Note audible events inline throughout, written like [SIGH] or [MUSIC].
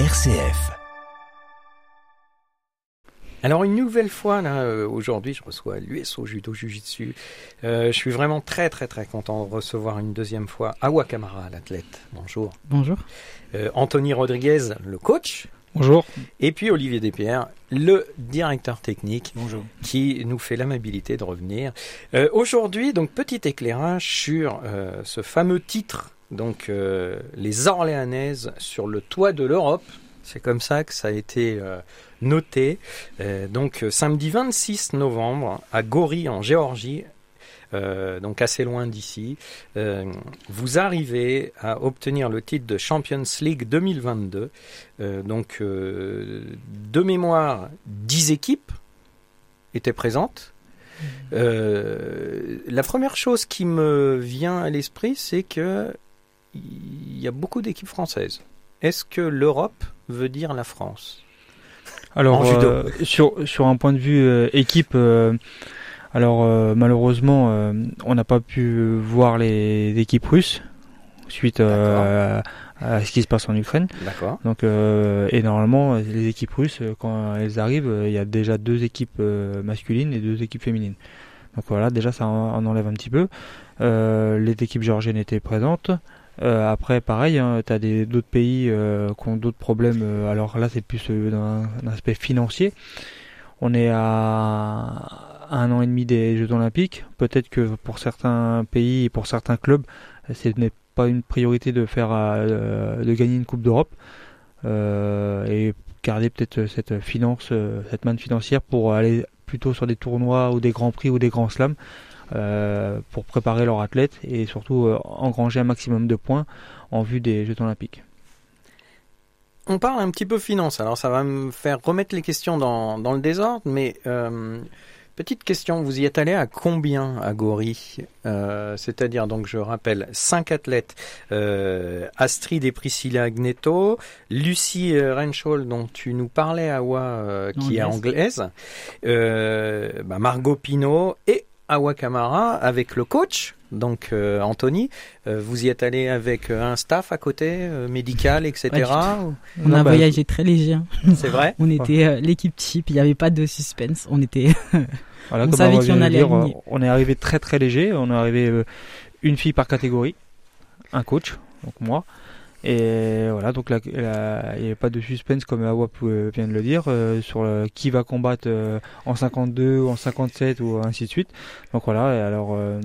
RCF. Alors une nouvelle fois là euh, aujourd'hui, je reçois l'USO Judo Jiu-Jitsu. Euh, je suis vraiment très très très content de recevoir une deuxième fois Awa Kamara, l'athlète. Bonjour. Bonjour. Euh, Anthony Rodriguez, le coach. Bonjour. Et puis Olivier Despierres, le directeur technique, Bonjour. qui nous fait l'amabilité de revenir. Euh, aujourd'hui, donc petit éclairage sur euh, ce fameux titre, donc euh, les Orléanaises sur le toit de l'Europe. C'est comme ça que ça a été euh, noté. Euh, donc samedi 26 novembre à Gori en Géorgie. donc assez loin d'ici, vous arrivez à obtenir le titre de Champions League 2022. Euh, donc, de mémoire, 10 équipes étaient présentes. La première chose qui me vient à l'esprit, c'est que il y a beaucoup d'équipes françaises. Est-ce que l'Europe veut dire la France? Alors, euh, sur, sur un point de vue euh, équipe, euh, alors malheureusement, on n'a pas pu voir les équipes russes suite à, à ce qui se passe en Ukraine. D'accord. Donc, et normalement, les équipes russes, quand elles arrivent, il y a déjà deux équipes masculines et deux équipes féminines. Donc voilà, déjà ça en, en enlève un petit peu. Les équipes géorgiennes étaient présentes. Euh, après, pareil, hein, tu as d'autres pays euh, qui ont d'autres problèmes. euh, alors là, c'est plus euh, d'un aspect financier. On est à un an et demi des Jeux Olympiques. Peut-être que pour certains pays et pour certains clubs, ce n'est pas une priorité de faire euh, de gagner une Coupe d'Europe et garder peut-être cette finance, cette manne financière pour aller plutôt sur des tournois ou des grands prix ou des grands slams pour préparer leurs athlètes et surtout euh, engranger un maximum de points en vue des Jeux Olympiques. On parle un petit peu finance, alors ça va me faire remettre les questions dans, dans le désordre, mais euh, petite question, vous y êtes allé à combien à Gori? Euh, C'est-à-dire, donc je rappelle, cinq athlètes, euh, Astrid et Priscilla Agneto, Lucie euh, Renschol, dont tu nous parlais, Awa, euh, qui est anglaise, euh, bah, Margot Pinault et Awa Kamara avec le coach, donc euh, Anthony. Euh, vous y êtes allé avec euh, un staff à côté, euh, médical, etc. ou- Non, On a bah, voyagé très léger. hein. [LAUGHS] C'est vrai On était euh, l'équipe type, il n'y avait pas de suspense. On était. [LAUGHS] Voilà, On comme savait on qui on allait dire, on est arrivé très très léger. On est arrivé euh, une fille par catégorie, un coach, donc moi. Et voilà, donc là, il n'y avait pas de suspense comme Awa pou- vient de le dire euh, sur le- qui va combattre euh, en 52 ou en 57 ou ainsi de suite. Donc voilà, alors euh,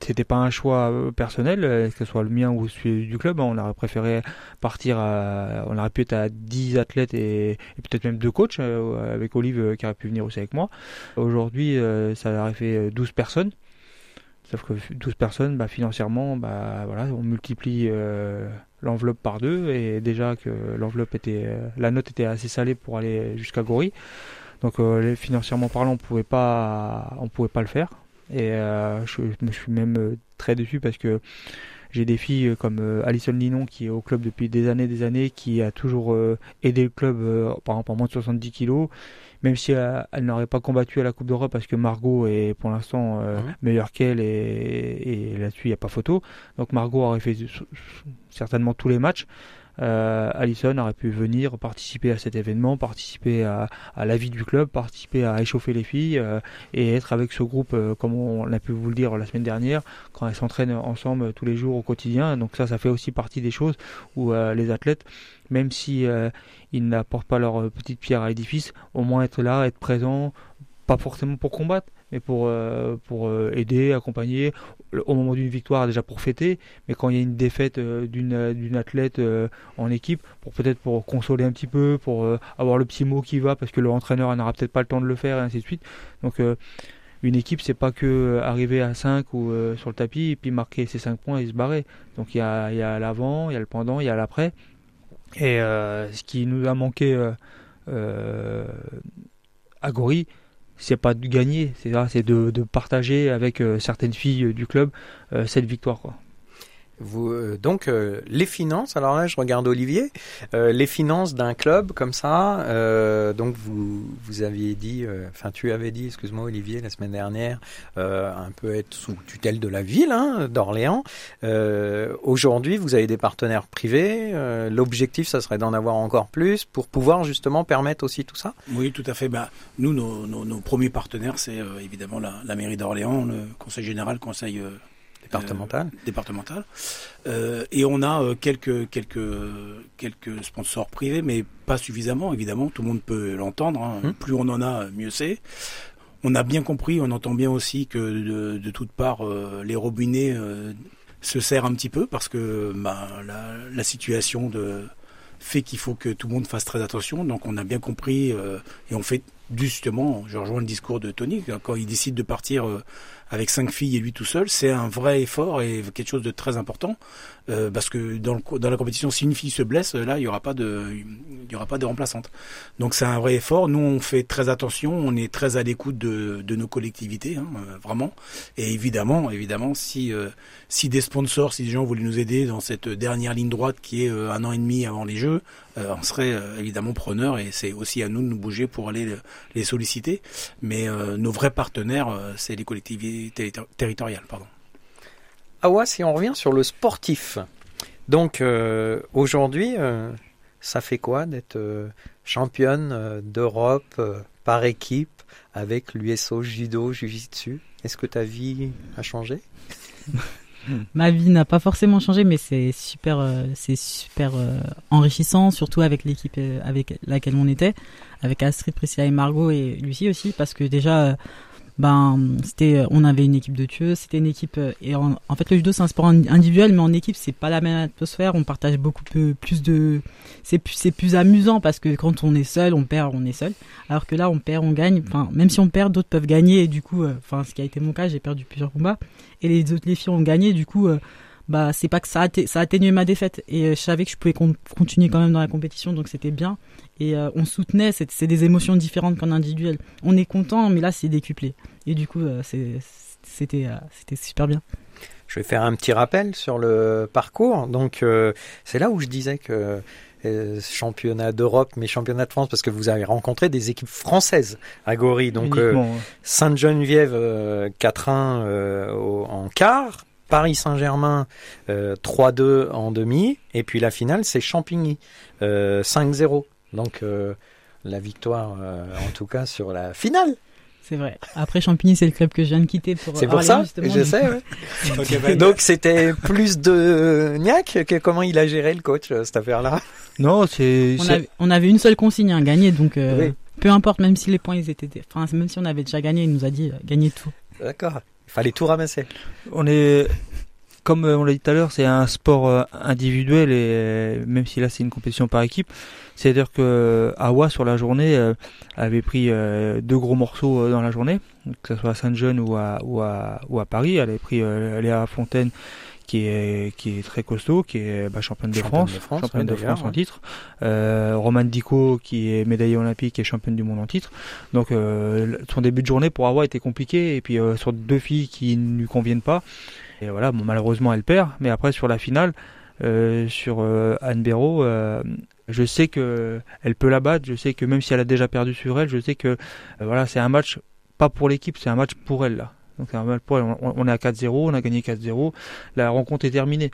c'était pas un choix euh, personnel, euh, que ce soit le mien ou celui du club. hein, on aurait préféré partir à, on aurait pu être à 10 athlètes et, et peut-être même deux coachs euh, avec Olive euh, qui aurait pu venir aussi avec moi. Aujourd'hui, euh, ça aurait fait euh, 12 personnes. Sauf que 12 personnes, bah, financièrement, bah, voilà, on multiplie euh, l'enveloppe par deux. Et déjà que l'enveloppe était, euh, la note était assez salée pour aller jusqu'à Gori. Donc euh, financièrement parlant, on pouvait pas, on pouvait pas le faire. Et je, je me suis même très déçu parce que j'ai des filles euh, comme euh, Alison Linon qui est au club depuis des années, des années, qui a toujours euh, aidé le club, par exemple en moins de 70 kilos, même si elle n'aurait pas combattu à la Coupe d'Europe parce que Margot est pour l'instant euh, meilleure qu'elle et, et là-dessus il n'y a pas photo. Donc Margot aurait fait certainement tous les matchs. Euh, Alison aurait pu venir participer à cet événement, participer à, à la vie du club, participer à échauffer les filles euh, et être avec ce groupe, euh, comme on a pu vous le dire la semaine dernière, quand elles s'entraînent ensemble tous les jours au quotidien. Donc ça, ça fait aussi partie des choses où euh, les athlètes, même si ils n'apportent pas leur petite pierre à l'édifice, au moins être là, être présent, pas forcément pour combattre, mais pour, euh, pour euh, aider, accompagner, au moment d'une victoire déjà pour fêter, mais quand il y a une défaite euh, d'une d'une athlète en équipe, pour peut-être pour consoler un petit peu, pour avoir le petit mot qui va, parce que l'entraîneur n'aura peut-être pas le temps de le faire, et ainsi de suite. Donc une équipe, c'est pas que arriver à 5 ou sur le tapis et puis marquer ses 5 points et se barrer. Donc il y a, l'avant, il y a le pendant, il y a l'après. Et ce qui nous a manqué à Gori, c'est pas de gagner, c'est de, de partager avec euh, certaines filles euh, du club euh, cette victoire. Quoi. Euh, donc euh, les finances. Alors là, je regarde Olivier. Euh, les finances d'un club comme ça. donc vous vous aviez dit, enfin tu avais dit, excuse-moi Olivier, la semaine dernière, un peu être sous tutelle de la ville hein, d'Orléans. Aujourd'hui, vous avez des partenaires privés. L'objectif, ça serait d'en avoir encore plus pour pouvoir justement permettre aussi tout ça? Oui, tout à fait. Bah, nous, nos, premiers partenaires, c'est évidemment la, la mairie d'Orléans, le conseil général, conseil euh, Départemental. départemental. Euh, et on a euh, quelques, quelques, quelques sponsors privés, mais pas suffisamment, évidemment. Tout le monde peut l'entendre. hein. Hum. Plus on en a, mieux c'est. On a bien compris, on entend bien aussi que de, de toutes parts, euh, les robinets euh, se serrent un petit peu parce que bah, la, la situation de, fait qu'il faut que tout le monde fasse très attention. Donc on a bien compris euh, et on fait justement, je rejoins le discours de Tony, quand il décide de partir euh, avec cinq filles et lui tout seul, c'est un vrai effort et quelque chose de très important euh, parce que dans, le, dans la compétition, si une fille se blesse, là il y aura pas de, il y aura pas de remplaçante. Donc c'est un vrai effort. Nous on fait très attention, on est très à l'écoute de, de nos collectivités, hein, euh, vraiment. Et évidemment, évidemment, si euh, si des sponsors, si des gens voulaient nous aider dans cette dernière ligne droite qui est euh, un an et demi avant les Jeux, euh, on serait euh, évidemment preneurs et c'est aussi à nous de nous bouger pour aller le- les solliciter. Mais euh, nos vrais partenaires, euh, c'est les collectivités terri- territoriales. Pardon. Awa, si on revient sur le sportif. Donc euh, aujourd'hui, euh, ça fait quoi d'être euh, championne euh, d'Europe euh, par équipe avec l'USO Judo Jiu-Jitsu? Est-ce que ta vie a changé? [LAUGHS] Ma vie n'a pas forcément changé, mais c'est super, euh, c'est super euh, enrichissant, surtout avec l'équipe euh, avec laquelle on était, avec Astrid, Priscilla et Margot et Lucie aussi, parce que déjà, ben, c'était, euh, on avait une équipe de tueuses, c'était une équipe, euh, et en, fait, le judo c'est un sport in- individuel, mais en équipe c'est pas la même atmosphère, on partage beaucoup plus de, c'est plus, c'est plus amusant parce que quand on est seul, on perd, on est seul, alors que là, on perd, on gagne, enfin, même si on perd, d'autres peuvent gagner, et du coup, euh, enfin, ce qui a été mon cas, j'ai perdu plusieurs combats. Et les autres les filles ont gagné du coup bah c'est pas que ça a ça atténué ma défaite. Et je savais que je pouvais con- continuer quand même dans la compétition donc c'était bien et euh, on soutenait c'est des émotions différentes qu'en individuel on est content mais là c'est décuplé et du coup euh, c'était euh, c'était super bien Je vais faire un petit rappel sur le parcours. Donc euh, c'est là où je disais que euh, championnat d'Europe, mais championnat de France, parce que vous avez rencontré des équipes françaises à Gori. Donc euh. Sainte-Geneviève euh, 4-1 euh, au- en quart, Paris Saint-Germain euh, 3-2 en demi, et puis la finale c'est Champigny euh, 5-0. Donc euh, la victoire euh, en tout cas sur la finale. c'est vrai après Champigny c'est le club que je viens de quitter pour C'est pour ça, justement, je du sais. ouais. [LAUGHS] Bah, Donc c'était plus de niaque que comment il a géré le coach euh, cette affaire-là. Non, c'est. on, avait, on avait une seule consigne à gagner donc euh, Oui. peu importe même si les points ils étaient enfin même si on avait déjà gagné il nous a dit euh, gagnez tout D'accord. Il fallait tout ramasser. On est, comme euh, on l'a dit tout à l'heure, c'est un sport euh, individuel et euh, même si là c'est une compétition par équipe, c'est-à-dire que Awa sur la journée avait pris deux gros morceaux dans la journée, que ce soit à Saint-Jean ou à, ou à ou à Paris. Elle avait pris Léa Fontaine qui est qui est très costaud, qui est bah, championne de Championne France, de France, championne de France en titre. Euh, Romane Dico qui est médaillée olympique et championne du monde en titre. Donc euh, son début de journée pour Awa était compliqué et puis euh, sur deux filles qui ne lui conviennent pas. Et voilà, malheureusement elle perd, mais après sur la finale, euh, sur euh, Anne Béraud, euh, je sais que elle peut la battre. Je sais que même si elle a déjà perdu sur elle, je sais que voilà, c'est un match pas pour l'équipe, c'est un match pour elle là. Donc. On, est à 4-0, on a gagné 4-0. La rencontre est terminée,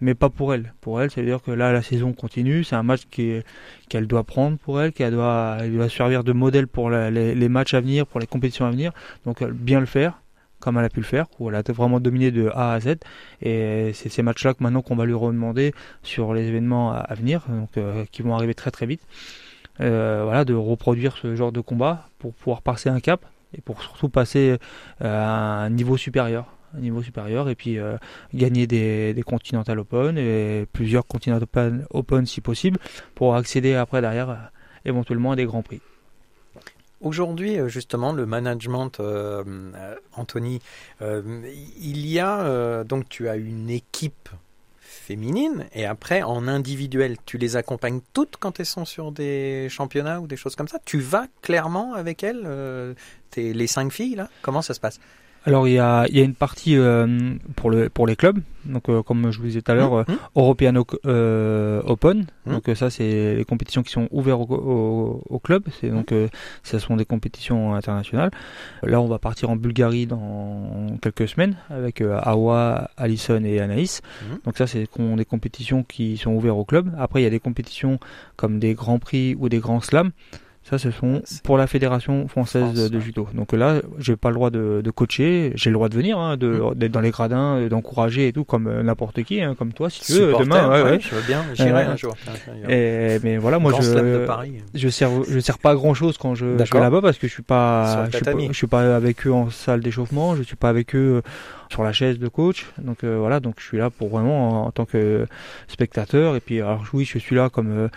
mais pas pour elle. Pour elle, ça veut dire que là la saison continue. C'est un match qu'elle doit prendre pour elle, qu'elle doit, elle doit servir de modèle pour les, matchs à venir, pour les compétitions à venir. Donc bien le faire comme elle a pu le faire, où elle a vraiment dominé de A à Z. Et c'est ces matchs-là que maintenant qu'on va lui redemander sur les événements à, venir, donc euh, qui vont arriver très très vite. Euh, voilà, de reproduire ce genre de combat pour pouvoir passer un cap et pour surtout passer euh, à un niveau supérieur, niveau supérieur et puis gagner des, des Continental Open et plusieurs Continental Open, Open si possible pour accéder après derrière éventuellement à des grands prix. Aujourd'hui, euh, justement, le management, euh, euh, Anthony, il y a donc tu as une équipe féminine et après en individuel, tu les accompagnes toutes quand elles sont sur des championnats ou des choses comme ça. Tu vas clairement avec elles, les cinq filles là? Comment ça se passe? Alors il y a, il y a une partie euh, pour, le, pour les clubs, donc euh, comme je vous disais tout à l'heure, Mmh, euh, mmh. European euh, Open, Mhm. donc euh, ça c'est les compétitions qui sont ouvertes au, au, au club, c'est donc euh, ce sont des compétitions internationales. Là on va partir en Bulgarie dans quelques semaines avec euh, Awa, Alison et Anaïs. Mhm. Donc ça c'est des compétitions qui sont ouvertes au club. Après il y a des compétitions comme des grands prix ou des grands slams. Ça, ce sont pour la fédération française France, de judo. Donc là, j'ai pas le droit de, de coacher, j'ai le droit de venir, hein, de- Mm. d'être dans les gradins, euh, d'encourager et tout, comme euh, n'importe qui, hein, comme toi, si tu veux, Supporter, demain. ouais, ouais, ouais. Je veux bien, j'irai Euh, un jour. Et, mais voilà, moi, Grand je, je sers, je sers pas à grand chose quand je, je vais là-bas parce que je suis pas, je suis pas, tatami. je suis pas avec eux en salle d'échauffement, je suis pas avec eux sur la chaise de coach. Donc euh, voilà, donc je suis là pour vraiment en, en tant que spectateur. Et puis alors oui, je suis là comme euh,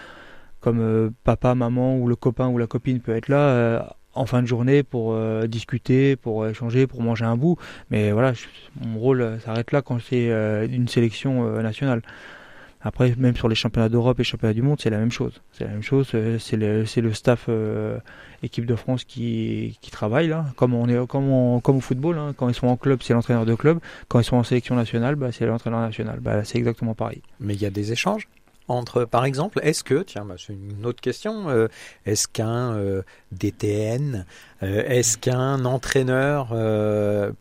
comme euh, papa, maman ou le copain ou la copine peut être là. euh, en fin de journée pour euh, discuter, pour échanger, pour manger un bout. Mais voilà, mon rôle s'arrête là quand c'est une sélection nationale. Après, même sur les championnats d'Europe et championnats du monde, c'est la même chose. C'est la même chose. C'est le, staff équipe de France qui, travaille là, comme on est, comme au football. hein. Quand ils sont en club, c'est l'entraîneur de club. Quand ils sont en sélection nationale, bah, c'est l'entraîneur national. Bah, c'est exactement pareil. Mais il y a des échanges entre, par exemple, est-ce que, tiens, bah, c'est une autre question, euh, est-ce qu'un euh, DTN, euh, est-ce qu'un entraîneur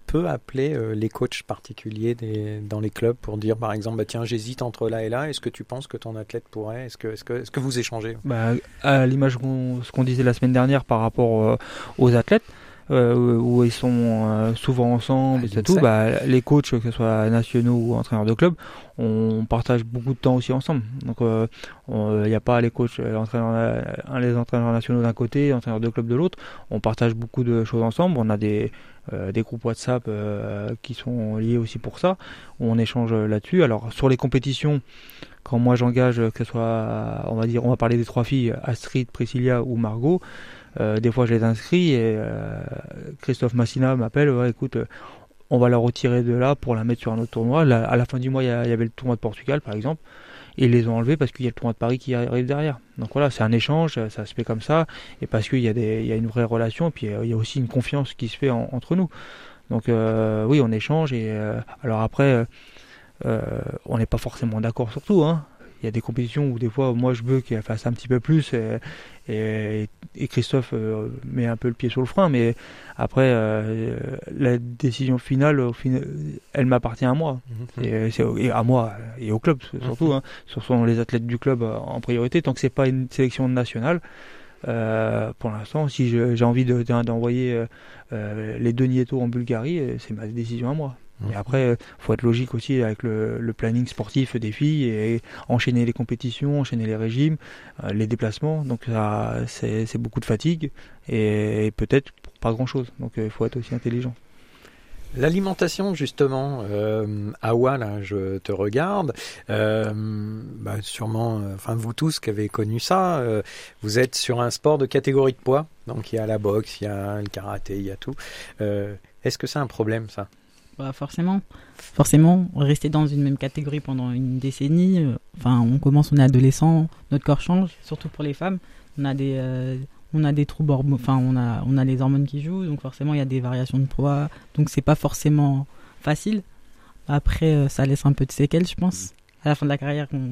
peut appeler les coachs particuliers dans les clubs pour dire, par exemple, bah, tiens, j'hésite entre là et là, est-ce que tu penses que ton athlète pourrait, est-ce que, est-ce que, est-ce que vous échangez? Bah, à l'image qu'on ce qu'on disait la semaine dernière par rapport aux athlètes, où ils sont euh, souvent ensemble, Ah, et tout, bah, les coachs, que ce soit nationaux ou entraîneurs de club, on partage beaucoup de temps aussi ensemble. Donc euh, il n'y a pas les coachs, euh, l'entraîneur, euh, un les entraîneurs nationaux d'un côté, entraîneurs de club de l'autre. On partage beaucoup de choses ensemble. On a des euh, des groupes WhatsApp euh, qui sont liés aussi pour ça, où on échange là-dessus. Alors sur les compétitions, quand moi j'engage, que ce soit, on va dire, on va parler des trois filles, Astrid, Priscilla ou Margot, euh, des fois je les inscris et euh, Christophe Massina m'appelle, ouais, écoute, euh, on va la retirer de là pour la mettre sur un autre tournoi. Là, à la fin du mois, il y, avait le tournoi de Portugal, par exemple, ils les ont enlevés parce qu'il y a le tournoi de Paris qui arrive derrière. Donc voilà, c'est un échange, ça se fait comme ça, et parce qu'il y, a une vraie relation, puis il y a aussi une confiance qui se fait en- entre nous. Donc oui, on échange, et alors après, on n'est pas forcément d'accord sur tout. Hein. Il y a des compétitions où des fois, moi, je veux qu'elle fasse un petit peu plus, et, et, et Christophe euh, met un peu le pied sur le frein, mais après, euh, la décision finale, au final, elle m'appartient à moi. Et, c'est- et à moi et au club surtout. Mhm. Hein. Ce sont les athlètes du club euh, en priorité. Tant que c'est pas une sélection nationale, euh, pour l'instant, si j'ai envie de- d'en- d'envoyer euh, euh, les deux Nieto en Bulgarie, euh, c'est ma décision à moi. Mhm. Et après, euh, faut être logique aussi avec le, le planning sportif des filles et enchaîner les compétitions, enchaîner les régimes, euh, les déplacements. Donc ça, c'est c'est beaucoup de fatigue et, peut-être pas grand chose. Donc euh, il faut être aussi intelligent. L'alimentation, justement, euh, Awa, là, je te regarde. Euh, bah, sûrement, enfin, vous tous qui avez connu ça, euh, vous êtes sur un sport de catégorie de poids. Donc, il y a la boxe, il y a le karaté, il y a tout. Est-ce que c'est un problème, ça? Bah forcément, forcément, rester dans une même catégorie pendant une décennie. euh, Enfin, on commence, on est adolescent, notre corps change, surtout pour les femmes. On a des, euh, on a des troubles, hormo- enfin, on a, on a les hormones qui jouent, donc forcément, il y a des variations de poids. Donc, c'est pas forcément facile. Après, euh, ça laisse un peu de séquelles, je pense. À la fin de la carrière, on,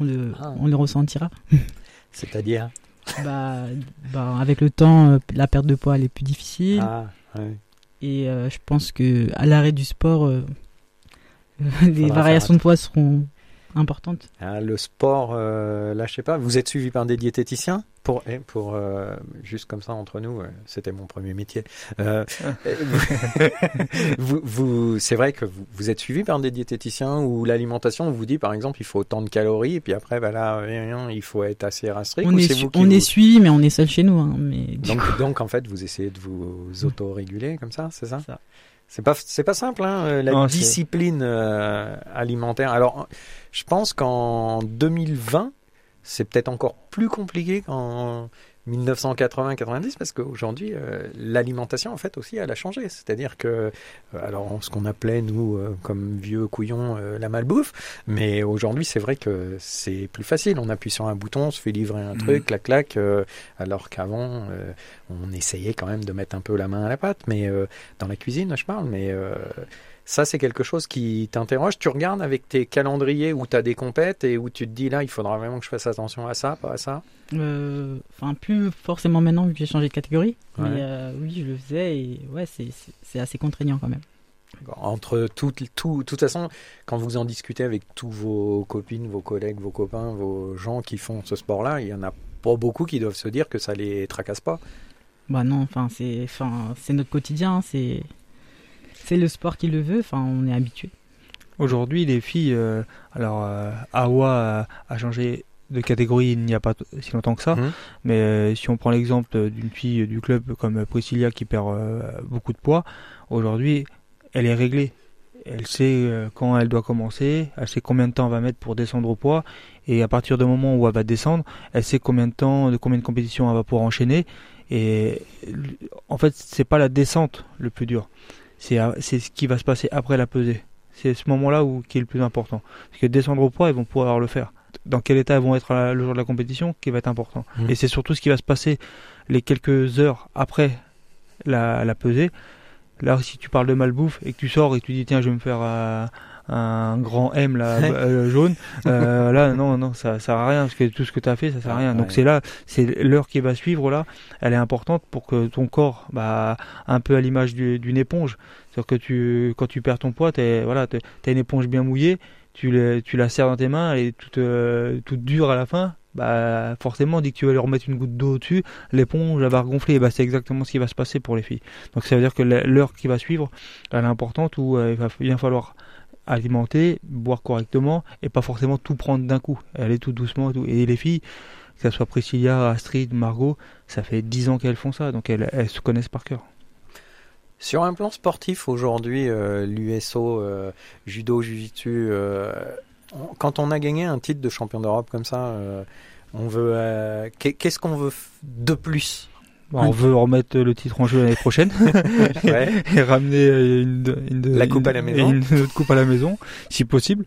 on le, Ah. on le ressentira. [LAUGHS] C'est-à-dire? Bah, bah, avec le temps, euh, la perte de poids elle est plus difficile. Ah, ouais. Et euh, je pense que à l'arrêt du sport, euh, [LAUGHS] les variations de poids seront importantes. Ah, le sport, euh, là, je sais pas, vous êtes suivi par des diététiciens? Pour, eh, pour euh, juste comme ça entre nous, euh, c'était mon premier métier. Euh, [LAUGHS] vous, vous, c'est vrai que vous, vous êtes suivi par des diététiciens où l'alimentation vous dit par exemple il faut autant de calories et puis après bah là il faut être assez restrict. on est, c'est su- vous qui on vous- est suivi, mais on est seul chez nous. hein, mais donc, coup, donc en fait vous essayez de vous auto-réguler comme ça, c'est ça Ça. C'est pas c'est pas simple hein, la Non, discipline alimentaire. Alors je pense qu'en 2020 c'est peut-être encore plus compliqué qu'en 1980-90 parce qu'aujourd'hui euh, l'alimentation en fait aussi elle a changé. C'est-à-dire que euh, alors ce qu'on appelait nous euh, comme vieux couillons euh, la malbouffe mais aujourd'hui c'est vrai que c'est plus facile. On appuie sur un bouton on se fait livrer un Mhm. truc clac clac alors qu'avant on essayait quand même de mettre un peu la main à la pâte. Mais dans la cuisine je parle mais ça, c'est quelque chose qui t'interroge. Tu regardes avec tes calendriers où tu as des compètes et où tu te dis là, il faudra vraiment que je fasse attention à ça, pas à ça. Euh, Enfin, plus forcément maintenant vu que j'ai changé de catégorie. Ouais. Mais euh, oui, je le faisais et ouais, c'est- assez contraignant quand même. Entre tout, tout, toute façon, quand vous en discutez avec tous vos copines, vos collègues, vos copains, vos gens qui font ce sport-là, il y en a pas beaucoup qui doivent se dire que ça les tracasse pas. Bah non, enfin, c'est enfin, c'est notre quotidien, c'est c'est le sport qui le veut, enfin, on est habitué. Aujourd'hui, les filles, euh, alors euh, Awa a, a changé de catégorie il n'y a pas si longtemps que ça, Mhm. mais euh, si on prend l'exemple d'une fille du club comme Priscilla qui perd euh, beaucoup de poids, aujourd'hui, elle est réglée. Elle sait euh, quand elle doit commencer, elle sait combien de temps elle va mettre pour descendre au poids, et à partir du moment où elle va descendre, elle sait combien de temps, de combien de compétitions elle va pouvoir enchaîner. Et en fait, c'est pas la descente le plus dur, c'est ce qui va se passer après la pesée. C'est ce moment-là où qui est le plus important. Parce que descendre au poids, ils vont pouvoir le faire. Dans quel état ils vont être la- le jour de la compétition qui va être important. Mhm. Et c'est surtout ce qui va se passer les quelques heures après la, la pesée. Là, si tu parles de malbouffe et que tu sors et que tu dis tiens, je vais me faire euh, un grand M là, Ouais. euh, jaune, [LAUGHS] euh, là non non ça sert à rien parce que tout ce que tu as fait ça sert à rien. Donc Ouais. c'est là, c'est l'heure qui va suivre là, elle est importante pour que ton corps, bah, un peu à l'image du- d'une éponge, c'est-à-dire que tu, quand tu perds ton poids, t'es, voilà, t'es- t'as une éponge bien mouillée, tu, le- tu la serres dans tes mains, est toute, euh, toute dure à la fin. Bah, forcément, dès que tu vas lui remettre une goutte d'eau au-dessus, l'éponge elle va regonfler. Et bah, c'est exactement ce qui va se passer pour les filles. Donc, ça veut dire que l'heure qui va suivre, elle est importante où euh, il va bien falloir alimenter, boire correctement et pas forcément tout prendre d'un coup. Aller tout doucement et les filles, que ce soit Priscilla, Astrid, Margot, ça fait 10 ans qu'elles font ça, donc elles, se connaissent par cœur. Sur un plan sportif, aujourd'hui, euh, l'USO, euh, judo, jiu-jitsu, euh, quand on a gagné un titre de champion d'Europe comme ça, euh, on veut, qu'est- qu'est-ce qu'on veut de plus? Bon, on veut remettre le titre en jeu l'année prochaine [LAUGHS] Ouais. et ramener euh, une, une- La coupe à la maison. Une, [LAUGHS] autre coupe à la maison, si possible.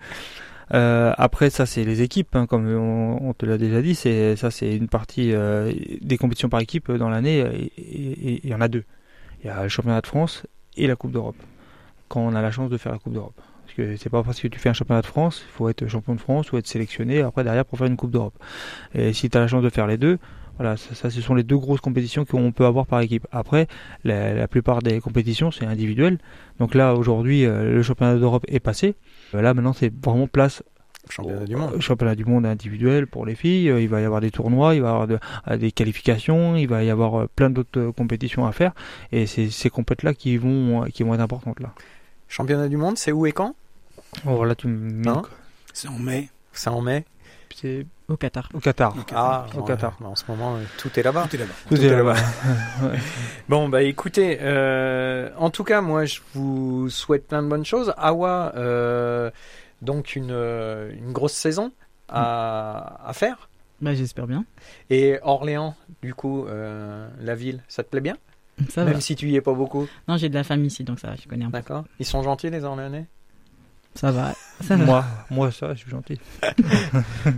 Euh, après, ça c'est les équipes, hein, comme on, on te l'a déjà dit. C'est ça, c'est une partie euh, des compétitions par équipe dans l'année. Il y en a deux. Il y a le championnat de France et la Coupe d'Europe. Quand on a la chance de faire la Coupe d'Europe. Parce que c'est pas parce que tu fais un championnat de France, il faut être champion de France ou être sélectionné après derrière pour faire une Coupe d'Europe. Et si tu as la chance de faire les deux, voilà, ça, ça, ce sont les deux grosses compétitions qu'on peut avoir par équipe. Après, la, la plupart des compétitions, c'est individuel. Donc là, aujourd'hui, euh, le championnat d'Europe est passé. Euh, là, maintenant, c'est vraiment place Championnat du monde. championnat du monde individuel pour les filles. Euh, Il va y avoir des tournois, il va y avoir de- des qualifications, il va y avoir plein d'autres compétitions à faire. Et c'est ces compètes-là qui vont, qui vont être importantes là. Championnat du monde, c'est où et quand? Oh, voilà, tu me Hein? C'est en mai. C'est en mai C'est Au Qatar. au Qatar. Au Qatar. Ah, Au ouais, Qatar. En ce moment, euh, tout est là-bas. Tout est là-bas. Tout Tout est là-bas. là-bas. [LAUGHS] Bon, bah écoutez, euh, en tout cas, moi, je vous souhaite plein de bonnes choses. Awa, euh, donc une, une grosse saison à, à faire. Bah, j'espère bien. Et Orléans, du coup, euh, la ville, ça te plaît bien? Ça Même va. si tu y es pas beaucoup. Non, j'ai de la famille ici, donc ça va, je connais un peu. D'accord. Ils sont gentils, les Orléanais? Ça va. Ça va. moi, moi, ça, je suis gentil. [LAUGHS]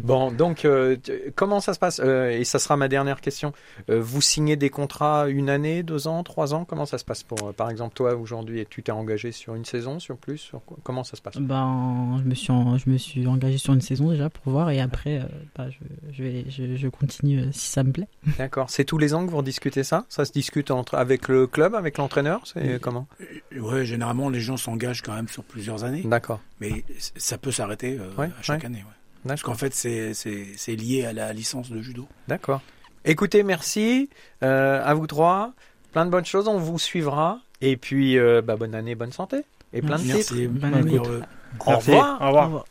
Bon, donc, euh, comment ça se passe Euh, Et ça sera ma dernière question. Euh, vous signez des contrats une année, deux ans, trois ans? Comment ça se passe pour, euh, par exemple, toi, aujourd'hui, tu t'es engagé sur une saison, sur plus sur quoi? Comment ça se passe? Ben, je me suis, en- je me suis engagé sur une saison déjà pour voir et après, euh, bah, je, je vais, je, je continue euh, si ça me plaît. [LAUGHS] D'accord. C'est tous les ans que vous discutez ça? Ça se discute entre, avec le club, avec l'entraîneur? C'est Oui. comment? Ouais, généralement, les gens s'engagent quand même sur plusieurs années, D'accord. Mais ça peut s'arrêter euh, Ouais, à chaque ouais. année. ouais. Parce qu'en fait, c'est- lié à la licence de judo. D'accord. Écoutez, merci euh, à vous trois. Plein de bonnes choses. On vous suivra. Et puis, euh, bah, bonne année, bonne santé. Et plein de titres. Merci. Bonne Bonne année. Au revoir. Au revoir. Au revoir.